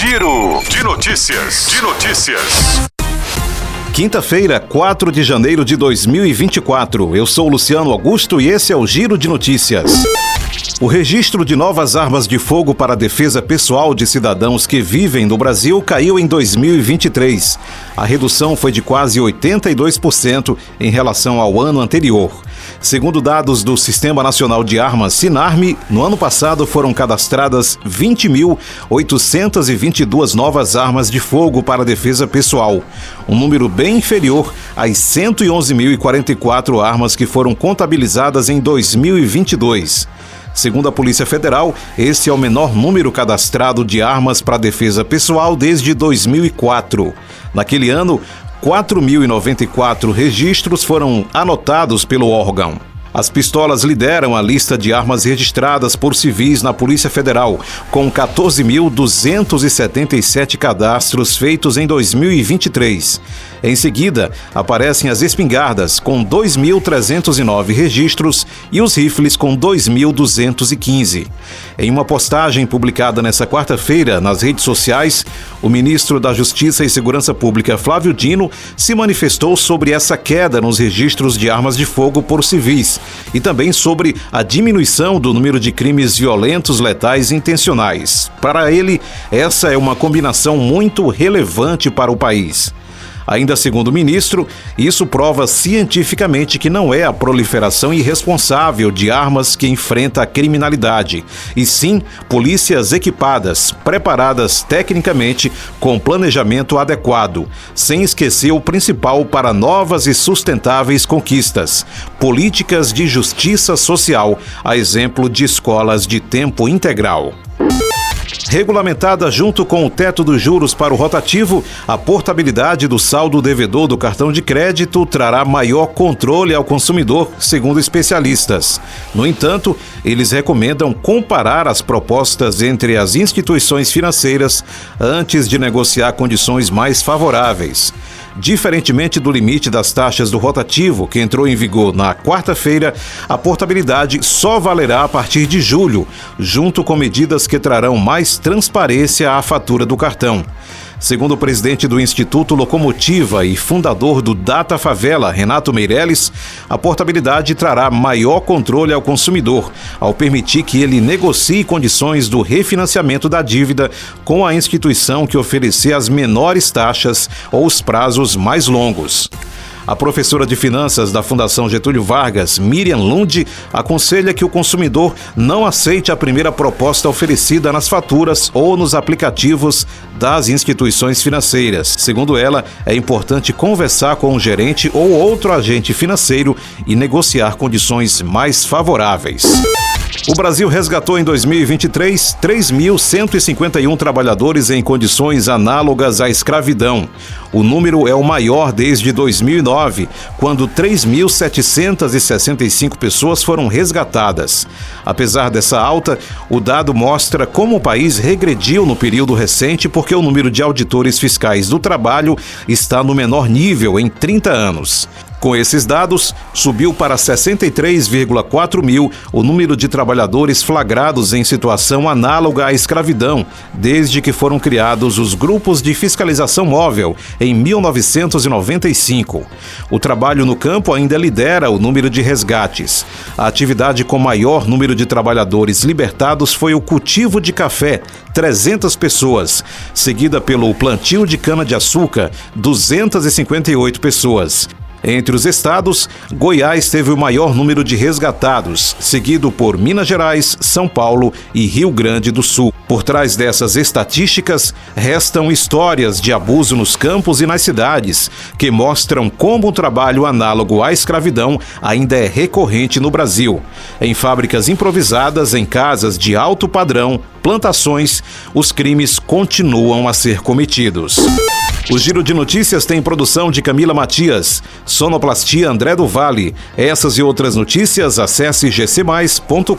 Giro de notícias. De notícias. Quinta-feira, 4 de janeiro de 2024. Eu sou Luciano Augusto e esse é o Giro de Notícias. O registro de novas armas de fogo para defesa pessoal de cidadãos que vivem no Brasil caiu em 2023. A redução foi de quase 82% em relação ao ano anterior. Segundo dados do Sistema Nacional de Armas, Sinarme, no ano passado foram cadastradas 20.822 novas armas de fogo para defesa pessoal, um número bem inferior às 111.044 armas que foram contabilizadas em 2022. Segundo a Polícia Federal, esse é o menor número cadastrado de armas para defesa pessoal desde 2004. Naquele ano, 4.094 registros foram anotados pelo órgão. As pistolas lideram a lista de armas registradas por civis na Polícia Federal, com 14.277 cadastros feitos em 2023. Em seguida, aparecem as espingardas, com 2.309 registros, e os rifles, com 2.215. Em uma postagem publicada nesta quarta-feira nas redes sociais, o ministro da Justiça e Segurança Pública, Flávio Dino, se manifestou sobre essa queda nos registros de armas de fogo por civis e também sobre a diminuição do número de crimes violentos, letais intencionais. Para ele, essa é uma combinação muito relevante para o país. Ainda segundo o ministro, isso prova cientificamente que não é a proliferação irresponsável de armas que enfrenta a criminalidade, e sim polícias equipadas, preparadas tecnicamente, com planejamento adequado, sem esquecer o principal para novas e sustentáveis conquistas: políticas de justiça social, a exemplo de escolas de tempo integral. Regulamentada junto com o teto dos juros para o rotativo, a portabilidade do saldo devedor do cartão de crédito trará maior controle ao consumidor, segundo especialistas. No entanto, eles recomendam comparar as propostas entre as instituições financeiras antes de negociar condições mais favoráveis. Diferentemente do limite das taxas do rotativo, que entrou em vigor na quarta-feira, a portabilidade só valerá a partir de julho, junto com medidas que trarão mais transparência à fatura do cartão. Segundo o presidente do Instituto Locomotiva e fundador do Data Favela, Renato Meirelles, a portabilidade trará maior controle ao consumidor, ao permitir que ele negocie condições do refinanciamento da dívida com a instituição que oferecer as menores taxas ou os prazos mais longos. A professora de finanças da Fundação Getúlio Vargas, Miriam Lund, aconselha que o consumidor não aceite a primeira proposta oferecida nas faturas ou nos aplicativos das instituições financeiras. Segundo ela, é importante conversar com o gerente ou outro agente financeiro e negociar condições mais favoráveis. O Brasil resgatou em 2023 3.151 trabalhadores em condições análogas à escravidão. O número é o maior desde 2009, quando 3.765 pessoas foram resgatadas. Apesar dessa alta, o dado mostra como o país regrediu no período recente porque o número de auditores fiscais do trabalho está no menor nível em 30 anos. Com esses dados, subiu para 63,4 mil o número de trabalhadores flagrados em situação análoga à escravidão, desde que foram criados os grupos de fiscalização móvel em 1995. O trabalho no campo ainda lidera o número de resgates. A atividade com maior número de trabalhadores libertados foi o cultivo de café, 300 pessoas, seguida pelo plantio de cana-de-açúcar, 258 pessoas. Entre os estados, Goiás teve o maior número de resgatados, seguido por Minas Gerais, São Paulo e Rio Grande do Sul. Por trás dessas estatísticas, restam histórias de abuso nos campos e nas cidades, que mostram como o trabalho análogo à escravidão ainda é recorrente no Brasil. Em fábricas improvisadas, em casas de alto padrão, plantações, os crimes continuam a ser cometidos. O Giro de Notícias tem produção de Camila Matias, Sonoplastia André do Vale. Essas e outras notícias acesse gcmais.com.br.